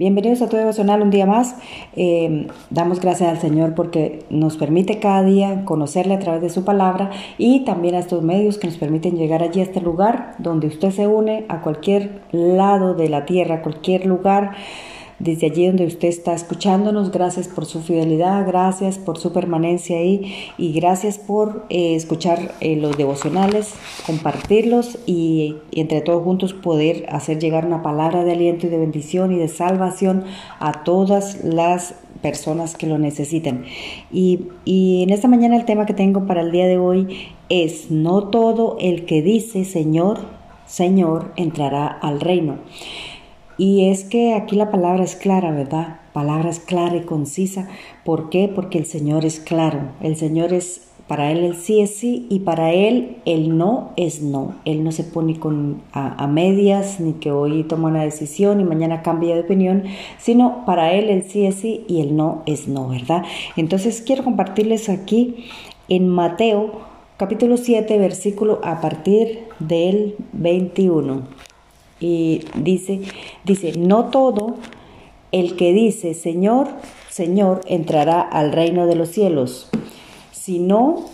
Bienvenidos a tu devocional un día más. Eh, damos gracias al Señor porque nos permite cada día conocerle a través de su palabra y también a estos medios que nos permiten llegar allí a este lugar donde usted se une a cualquier lado de la tierra, cualquier lugar desde allí donde usted está escuchándonos. Gracias por su fidelidad, gracias por su permanencia ahí y gracias por eh, escuchar eh, los devocionales, compartirlos y, entre todos juntos poder hacer llegar una palabra de aliento y de bendición y de salvación a todas las personas que lo necesiten. Y, y en esta mañana el tema que tengo para el día de hoy es, no todo el que dice Señor, Señor entrará al reino. Y es que aquí la palabra es clara, ¿verdad? Palabra es clara y concisa. ¿Por qué? Porque el Señor es claro. El Señor es, para Él el sí es sí y para Él el no es no. Él no se pone con, a, medias, ni que hoy toma una decisión y mañana cambia de opinión, sino para Él el sí es sí y el no es no, ¿verdad? Entonces quiero compartirles aquí en Mateo capítulo 7, versículo a partir del 21 y dice, dice, no todo el que dice Señor, Señor entrará al reino de los cielos, sino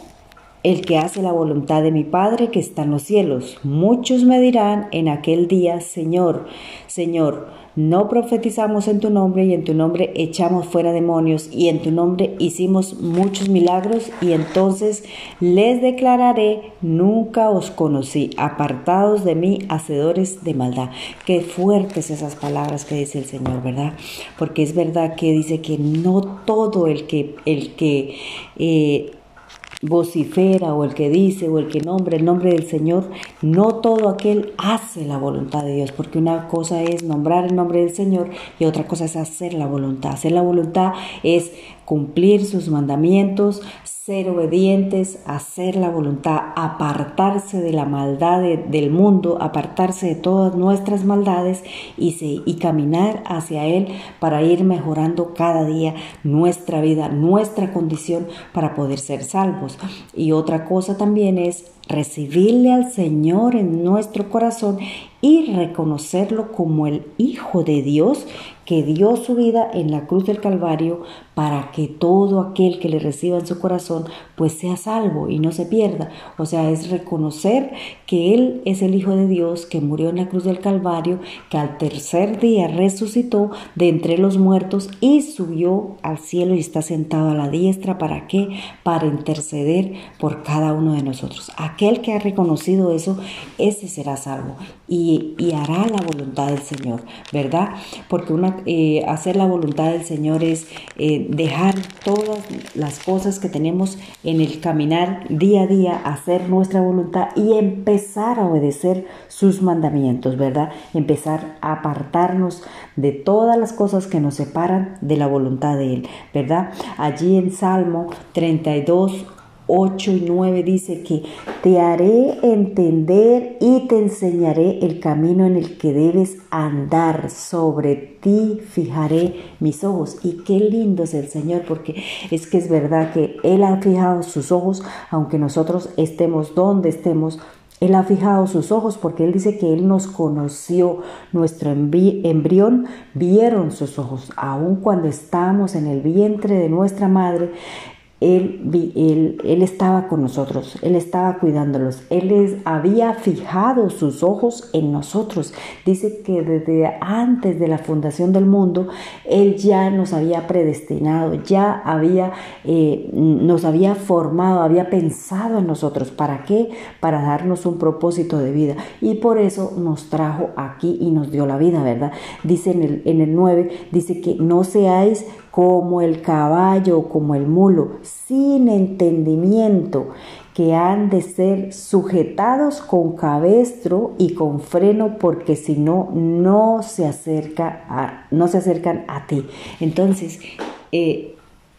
el que hace la voluntad de mi Padre que está en los cielos. Muchos me dirán en aquel día, Señor, Señor, no profetizamos en tu nombre y en tu nombre echamos fuera demonios y en tu nombre hicimos muchos milagros y entonces les declararé, nunca os conocí, apartados de mí, hacedores de maldad. Qué fuertes esas palabras que dice el Señor, ¿verdad? Porque es verdad que dice que no todo el que, el que eh, vocifera o el que dice o el que nombra el nombre del Señor, no todo aquel hace la voluntad de Dios, porque una cosa es nombrar el nombre del Señor y otra cosa es hacer la voluntad. Hacer la voluntad es cumplir sus mandamientos, ser obedientes, hacer la voluntad, apartarse de la maldad del mundo, apartarse de todas nuestras maldades y, y caminar hacia Él para ir mejorando cada día nuestra vida, nuestra condición para poder ser salvos. Y otra cosa también es recibirle al Señor en nuestro corazón y reconocerlo como el Hijo de Dios que dio su vida en la cruz del Calvario para que todo aquel que le reciba en su corazón pues sea salvo y no se pierda. O sea, es reconocer que Él es el Hijo de Dios que murió en la cruz del Calvario, que al tercer día resucitó de entre los muertos y subió al cielo y está sentado a la diestra. ¿Para qué? Para interceder por cada uno de nosotros. Aquel que ha reconocido eso, ese será salvo y, y hará la voluntad del Señor, ¿verdad? Porque una eh, hacer la voluntad del Señor es eh, dejar todas las cosas que tenemos en el caminar día a día, hacer nuestra voluntad y empezar a obedecer sus mandamientos, ¿verdad? Empezar a apartarnos de todas las cosas que nos separan de la voluntad de Él, ¿verdad? Allí en Salmo 32, 8 y 9 dice que te haré entender y te enseñaré el camino en el que debes andar. Sobre ti fijaré mis ojos. Y qué lindo es el Señor, porque es que es verdad que Él ha fijado sus ojos, aunque nosotros estemos donde estemos. Él ha fijado sus ojos porque Él dice que Él nos conoció, nuestro embrión, vieron sus ojos, aun cuando estábamos en el vientre de nuestra madre, él, él, él, estaba con nosotros, Él estaba cuidándolos, Él les había fijado sus ojos en nosotros. Dice que desde antes de la fundación del mundo, Él ya nos había predestinado, ya había, eh, nos había formado, había pensado en nosotros. ¿Para qué? Para darnos un propósito de vida. Y por eso nos trajo aquí y nos dio la vida, ¿verdad? Dice en el, en el 9, dice que no seáis como el caballo como el mulo, sin entendimiento, que han de ser sujetados con cabestro y con freno, porque si no, no se, acerca a, no se acercan a ti. Entonces, eh,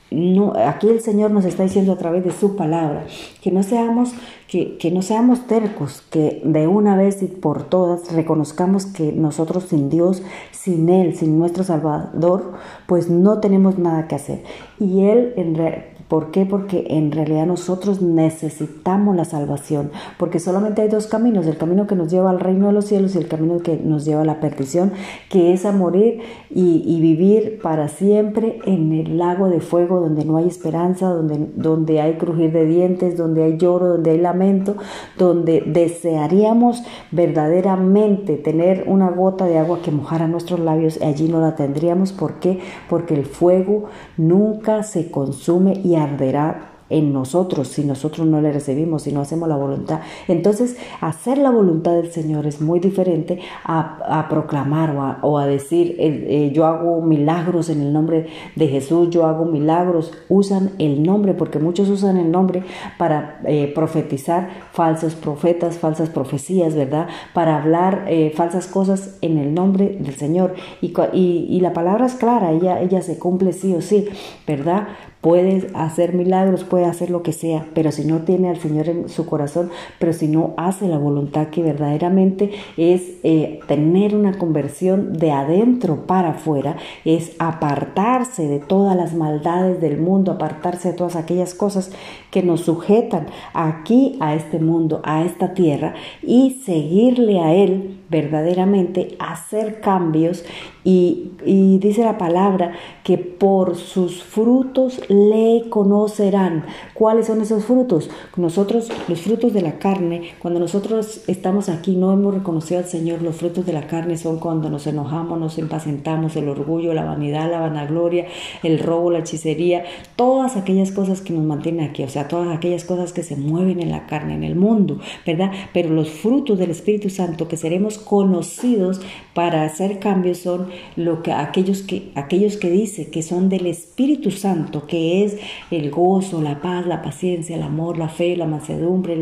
no, aquí el Señor nos está diciendo a través de su palabra que no seamos que, que, no seamos tercos, que de una vez y por todas reconozcamos que nosotros sin Dios, sin Él, sin nuestro Salvador, pues no tenemos nada que hacer. Y Él, en ¿Por qué? Porque en realidad nosotros necesitamos la salvación, porque solamente hay dos caminos, el camino que nos lleva al reino de los cielos y el camino que nos lleva a la perdición, que es a morir y, vivir para siempre en el lago de fuego donde no hay esperanza, donde, donde hay crujir de dientes, donde hay lloro, donde hay lamento, donde desearíamos verdaderamente tener una gota de agua que mojara nuestros labios, y allí no la tendríamos. ¿Por qué? Porque el fuego nunca se consume y arderá en nosotros si nosotros no le recibimos, si no hacemos la voluntad. Entonces, hacer la voluntad del Señor es muy diferente a, proclamar o a, decir, eh, eh, yo hago milagros en el nombre de Jesús, yo hago milagros. Usan el nombre, porque muchos usan el nombre para eh, profetizar falsos profetas, falsas profecías, ¿verdad? Para hablar falsas cosas en el nombre del Señor. Y, la palabra es clara, ella se cumple sí o sí, ¿verdad? Puede hacer milagros, puede hacer lo que sea, pero si no tiene al Señor en su corazón, pero si no hace la voluntad que verdaderamente es eh, tener una conversión de adentro para afuera, es apartarse de todas las maldades del mundo, apartarse de todas aquellas cosas que nos sujetan aquí a este mundo, a esta tierra y seguirle a Él verdaderamente, hacer cambios y, dice la palabra que por sus frutos le conocerán. ¿Cuáles son esos frutos? Nosotros, los frutos de la carne, cuando nosotros estamos aquí, no hemos reconocido al Señor, los frutos de la carne son cuando nos enojamos, nos impacientamos, el orgullo, la vanidad, la vanagloria, el robo, la hechicería, todas aquellas cosas que nos mantienen aquí, o sea, todas aquellas cosas que se mueven en la carne, en el mundo, ¿verdad? Pero los frutos del Espíritu Santo que seremos conocidos para hacer cambios son lo que aquellos que aquellos que dice que son del Espíritu Santo, que es el gozo, la paz, la paciencia, el amor, la fe, la mansedumbre,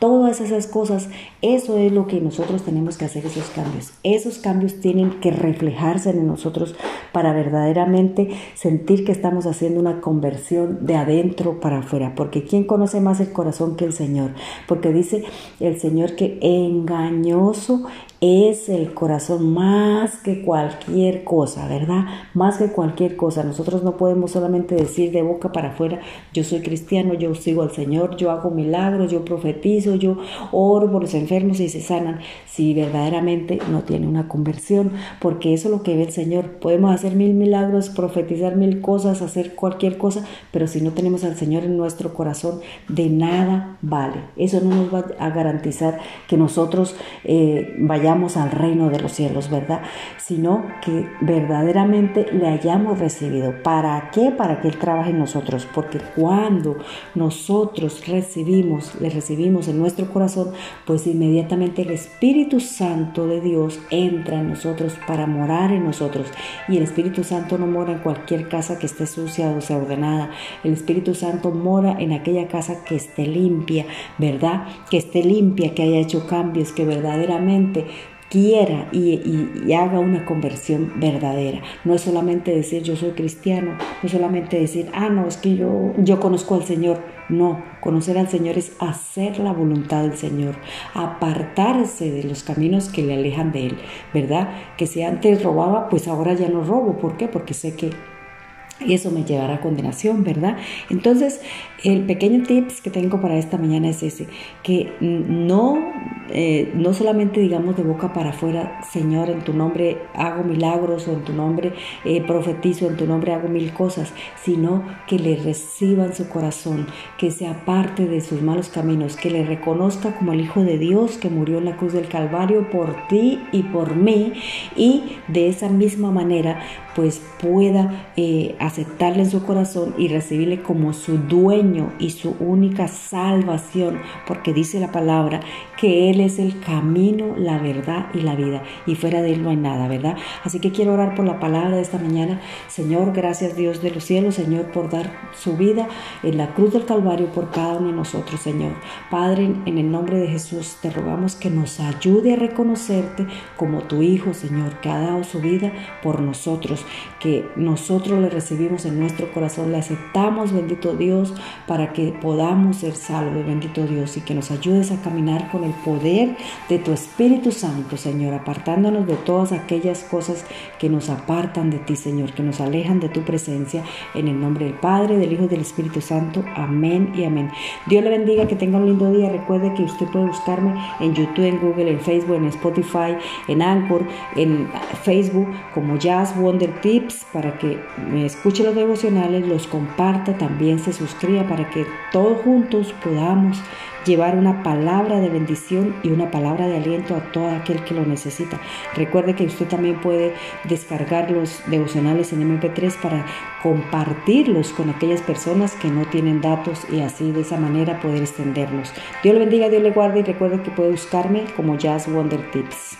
todas esas cosas, eso es lo que nosotros tenemos que hacer esos cambios. Esos cambios tienen que reflejarse en nosotros para verdaderamente sentir que estamos haciendo una conversión de adentro para afuera, porque ¿quién conoce más el corazón que el Señor? Porque dice el Señor que engañoso es el corazón más que cualquier cosa, ¿verdad? Más que cualquier cosa. Nosotros no podemos solamente decir de boca para afuera, yo soy cristiano, yo sigo al Señor, yo hago milagros, yo profetizo, yo oro por los enfermos y se sanan, si verdaderamente no tiene una conversión, porque eso es lo que ve el Señor. Podemos hacer mil milagros, profetizar mil cosas, hacer cualquier cosa, pero si no tenemos al Señor en nuestro corazón, de nada vale. Eso no nos va a garantizar que nosotros eh, vayamos al reino de los cielos, ¿verdad? Sino que verdaderamente le hayamos recibido. ¿Para qué? Para que Él trabaje en nosotros. Porque cuando nosotros recibimos, le recibimos en nuestro corazón, pues inmediatamente el Espíritu Santo de Dios entra en nosotros para morar en nosotros. Y el Espíritu Santo no mora en cualquier casa que esté sucia o desordenada. El Espíritu Santo mora en aquella casa que esté limpia, ¿verdad? Que esté limpia, que haya hecho cambios, que verdaderamente quiera y, haga una conversión verdadera. No es solamente decir yo soy cristiano, no es solamente decir, ah, no, es que yo, yo conozco al Señor. No, conocer al Señor es hacer la voluntad del Señor, apartarse de los caminos que le alejan de Él, ¿verdad? Que si antes robaba, pues ahora ya no robo. ¿Por qué? Porque sé que eso me llevará a condenación, ¿verdad? Entonces, el pequeño tips que tengo para esta mañana es ese, que no, eh, no solamente digamos de boca para afuera, Señor, en tu nombre hago milagros o en tu nombre eh, profetizo, en tu nombre hago mil cosas, sino que le reciban su corazón, que se aparte de sus malos caminos, que le reconozca como el Hijo de Dios que murió en la cruz del Calvario por ti y por mí y de esa misma manera pues pueda eh, aceptarle en su corazón y recibirle como su dueño y su única salvación, porque dice la palabra que Él es el camino, la verdad y la vida, y fuera de Él no hay nada, ¿verdad? Así que quiero orar por la palabra de esta mañana. Señor, gracias Dios de los cielos, Señor, por dar su vida en la cruz del Calvario por cada uno de nosotros, Señor. Padre, en el nombre de Jesús, te rogamos que nos ayude a reconocerte como tu Hijo, Señor, que ha dado su vida por nosotros, que nosotros le recibimos en nuestro corazón, le aceptamos, bendito Dios, para que podamos ser salvos, bendito Dios, y que nos ayudes a caminar con el poder de tu Espíritu Santo, Señor, apartándonos de todas aquellas cosas que nos apartan de ti, Señor, que nos alejan de tu presencia, en el nombre del Padre, del Hijo y del Espíritu Santo. Amén y amén. Dios le bendiga, que tenga un lindo día. Recuerde que usted puede buscarme en YouTube, en Google, en Facebook, en Spotify, en Anchor, en Facebook como Jazz Wonder Tips para que me escuche los devocionales, los comparta, también se suscriba para que todos juntos podamos llevar una palabra de bendición y una palabra de aliento a todo aquel que lo necesita. Recuerde que usted también puede descargar los devocionales en MP3 para compartirlos con aquellas personas que no tienen datos y así de esa manera poder extenderlos. Dios le bendiga, Dios le guarde y recuerde que puede buscarme como Jazz Wonder Tips.